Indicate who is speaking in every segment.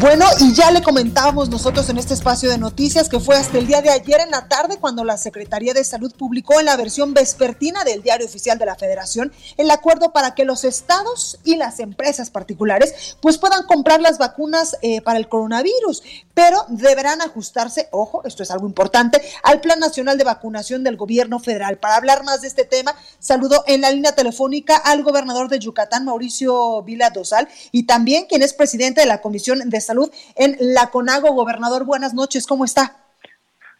Speaker 1: Bueno, y ya le comentábamos nosotros en este espacio de noticias que fue hasta el día de ayer en la tarde cuando la Secretaría de Salud publicó en la versión vespertina del Diario Oficial de la Federación el acuerdo para que los estados y las empresas particulares pues puedan comprar las vacunas eh, para el coronavirus, pero deberán ajustarse, ojo, esto es algo importante, al Plan Nacional de Vacunación del Gobierno Federal. Para hablar más de este tema, saludo en la línea telefónica al gobernador de Yucatán, Mauricio Vila Dosal, y también quien es presidente de la Comisión de Salud en la CONAGO. Gobernador, buenas noches, ¿cómo está?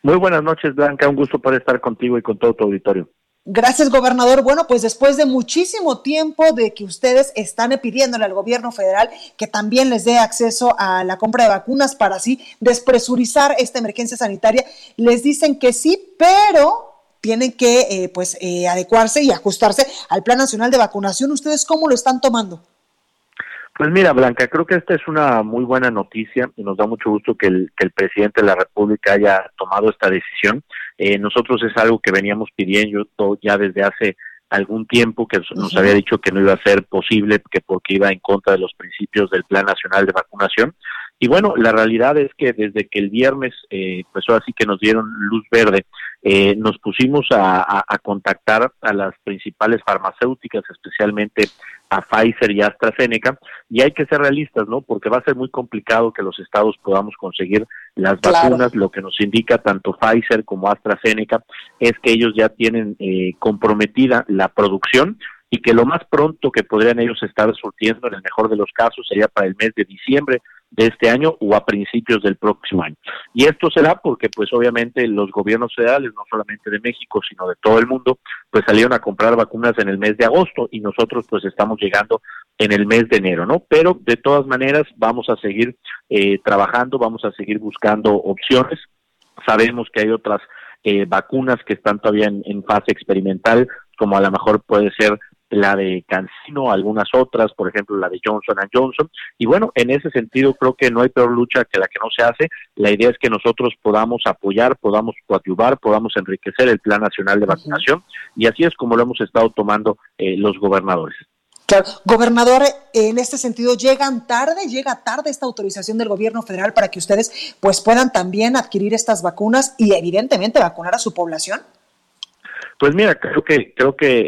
Speaker 2: Muy buenas noches, Blanca, un gusto poder estar contigo y con todo tu auditorio.
Speaker 1: Gracias, gobernador. Bueno, pues después de muchísimo tiempo de que ustedes están pidiéndole al gobierno federal que también les dé acceso a la compra de vacunas para así despresurizar esta emergencia sanitaria, les dicen que sí, pero tienen que eh, pues eh, adecuarse y ajustarse al Plan Nacional de Vacunación. ¿Ustedes cómo lo están tomando?
Speaker 2: Pues mira, Blanca, creo que esta es una muy buena noticia y nos da mucho gusto que el, que el presidente de la República haya tomado esta decisión. Eh, nosotros es algo que veníamos pidiendo ya desde hace algún tiempo que nos había dicho que no iba a ser posible, que porque iba en contra de los principios del Plan Nacional de Vacunación. Y bueno, la realidad es que desde que el viernes, eh, pues ahora sí que nos dieron luz verde, eh, nos pusimos a, a, contactar a las principales farmacéuticas, especialmente a Pfizer y AstraZeneca, y hay que ser realistas, ¿no? Porque va a ser muy complicado que los estados podamos conseguir las vacunas. Lo que nos indica tanto Pfizer como AstraZeneca es que ellos ya tienen eh, comprometida la producción y que lo más pronto que podrían ellos estar surtiendo, en el mejor de los casos, sería para el mes de diciembre de este año o a principios del próximo año. Y esto será porque pues obviamente los gobiernos federales, no solamente de México, sino de todo el mundo, pues salieron a comprar vacunas en el mes de agosto y nosotros pues estamos llegando en el mes de enero, ¿no? Pero de todas maneras vamos a seguir eh, trabajando, vamos a seguir buscando opciones. Sabemos que hay otras eh, vacunas que están todavía en, fase experimental, como a lo mejor puede ser la de Cancino, algunas otras, por ejemplo la de Johnson Johnson. Y bueno, en ese sentido creo que no hay peor lucha que la que no se hace. La idea es que nosotros podamos apoyar, podamos coadyuvar, podamos enriquecer el Plan Nacional de Vacunación y así es como lo hemos estado tomando eh, los gobernadores.
Speaker 1: Claro, gobernador, en este sentido, ¿llegan tarde? ¿Llega tarde esta autorización del gobierno federal para que ustedes pues puedan también adquirir estas vacunas y evidentemente vacunar a su población?
Speaker 2: Pues mira, creo que creo que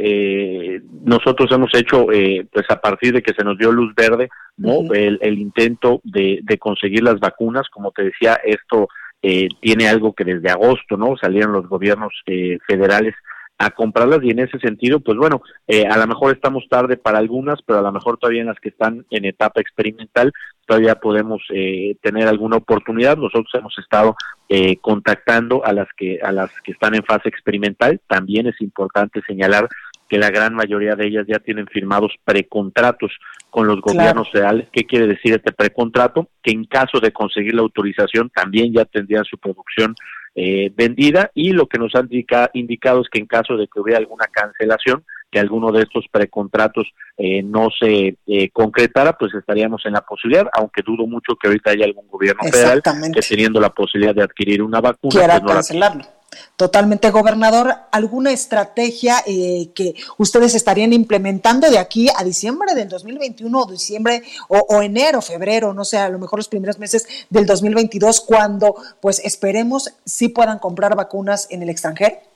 Speaker 2: eh, nosotros hemos hecho, eh, pues a partir de que se nos dio luz verde, no, el, el, intento de, de, conseguir las vacunas, como te decía, esto eh, tiene algo que desde agosto, no, salieron los gobiernos eh, federales a comprarlas y en ese sentido, pues bueno, eh, a lo mejor estamos tarde para algunas, pero a lo mejor todavía en las que están en etapa experimental todavía podemos eh, tener alguna oportunidad. Nosotros hemos estado eh, contactando a las que a las que están en fase experimental. También es importante señalar que la gran mayoría de ellas ya tienen firmados precontratos con los gobiernos federales. ¿Qué quiere decir este precontrato? Que en caso de conseguir la autorización también ya tendrían su producción eh, vendida y lo que nos han indicado es que en caso de que hubiera alguna cancelación, que alguno de estos precontratos eh, no se eh, concretara, pues estaríamos en la posibilidad, aunque dudo mucho que ahorita haya algún gobierno federal que teniendo la posibilidad de adquirir una vacuna,
Speaker 1: cancelarlo. Totalmente, gobernador, ¿alguna estrategia eh, que ustedes estarían implementando de aquí a diciembre del 2021 o diciembre o, o, enero, febrero, no sé, a lo mejor los primeros meses del 2022, cuando pues esperemos si puedan comprar vacunas en el extranjero?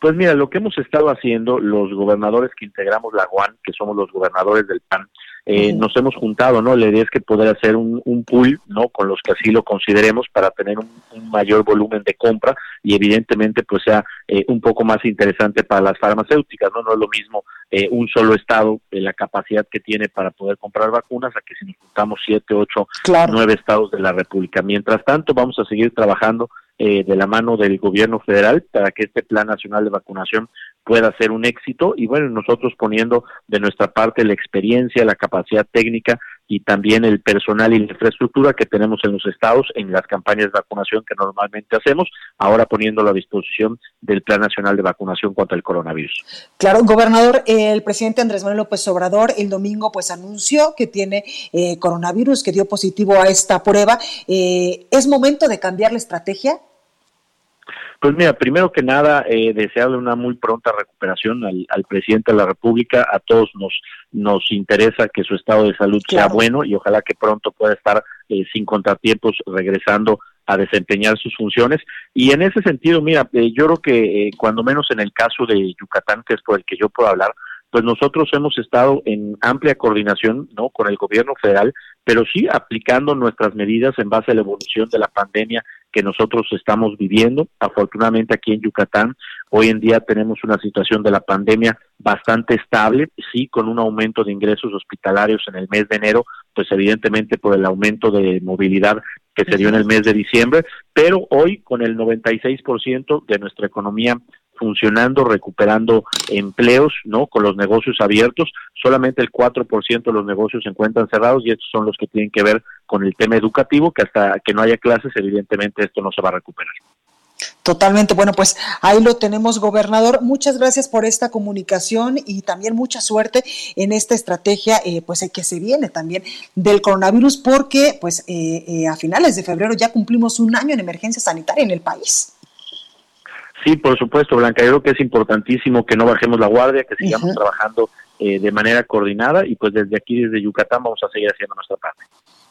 Speaker 2: Pues mira, lo que hemos estado haciendo, los gobernadores que integramos la UAN, que somos los gobernadores del PAN, eh, nos hemos juntado, ¿no? La idea es que poder hacer un, un, pool, ¿no? Con los que así lo consideremos para tener un, mayor volumen de compra y evidentemente pues sea eh, un poco más interesante para las farmacéuticas, ¿no? No es lo mismo eh, un solo estado, eh, la capacidad que tiene para poder comprar vacunas, a que si nos juntamos siete, ocho, nueve estados de la República. Mientras tanto, vamos a seguir trabajando eh, de la mano del gobierno federal para que este plan nacional de vacunación pueda ser un éxito. Y bueno, nosotros poniendo de nuestra parte la experiencia, la capacidad técnica y también el personal y la infraestructura que tenemos en los estados en las campañas de vacunación que normalmente hacemos, ahora poniéndolo a disposición del Plan Nacional de Vacunación contra el coronavirus.
Speaker 1: Claro, gobernador, el presidente Andrés Manuel López Obrador el domingo pues anunció que tiene eh, coronavirus, que dio positivo a esta prueba. Eh, ¿Es momento de cambiar la estrategia?
Speaker 2: Pues mira, primero que nada, eh, desearle una muy pronta recuperación al, presidente de la República. A todos nos, nos interesa que su estado de salud sea bueno y ojalá que pronto pueda estar eh, sin contratiempos regresando a desempeñar sus funciones. Y en ese sentido, mira, eh, yo creo que eh, cuando menos en el caso de Yucatán, que es por el que yo puedo hablar, pues nosotros hemos estado en amplia coordinación no con el gobierno federal pero sí aplicando nuestras medidas en base a la evolución de la pandemia que nosotros estamos viviendo. Afortunadamente aquí en Yucatán hoy en día tenemos una situación de la pandemia bastante estable, sí con un aumento de ingresos hospitalarios en el mes de enero, pues evidentemente por el aumento de movilidad que se dio en el mes de diciembre, pero hoy con el 96% de nuestra economía funcionando, recuperando empleos, ¿no? Con los negocios abiertos, solamente el 4% de los negocios se encuentran cerrados y estos son los que tienen que ver con el tema educativo, que hasta que no haya clases, evidentemente esto no se va a recuperar.
Speaker 1: Totalmente. Bueno, pues ahí lo tenemos, gobernador. Muchas gracias por esta comunicación y también mucha suerte en esta estrategia, eh, pues que se viene también del coronavirus, porque pues eh, eh, a finales de febrero ya cumplimos un año en emergencia sanitaria en el país.
Speaker 2: Sí, por supuesto, Blanca. Yo creo que es importantísimo que no bajemos la guardia, que sigamos trabajando eh, de manera coordinada y pues desde aquí, desde Yucatán, vamos a seguir haciendo nuestra parte.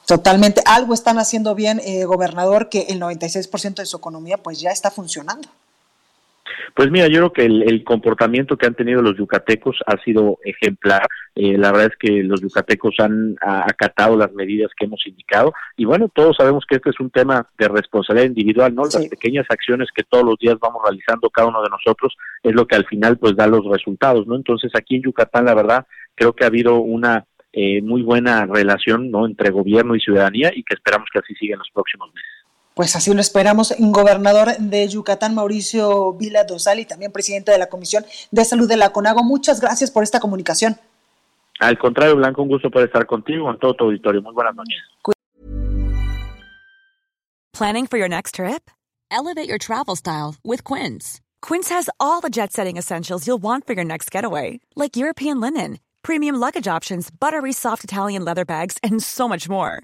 Speaker 1: Totalmente. Algo están haciendo bien, eh, gobernador, que el 96% de su economía pues ya está funcionando.
Speaker 2: Pues mira, yo creo que el, comportamiento que han tenido los yucatecos ha sido ejemplar. Eh, la verdad es que los yucatecos han acatado las medidas que hemos indicado y bueno, todos sabemos que este es un tema de responsabilidad individual, ¿no? Las pequeñas acciones que todos los días vamos realizando cada uno de nosotros es lo que al final pues da los resultados, ¿no? Entonces aquí en Yucatán la verdad creo que ha habido una eh, muy buena relación, ¿no? Entre gobierno y ciudadanía y que esperamos que así siga en los próximos meses.
Speaker 1: Pues así lo esperamos. Gobernador de Yucatán, Mauricio Vila Dosal, y también presidente de la Comisión de Salud de la CONAGO. Muchas gracias por esta comunicación.
Speaker 2: Al contrario, Blanco, un gusto poder estar contigo en todo tu auditorio. Muy buenas noches.
Speaker 3: Planning for your next trip? Elevate your travel style with Quince. Quince has all the jet-setting essentials you'll want for your next getaway, like European linen, premium luggage options, buttery soft Italian leather bags, and so much more.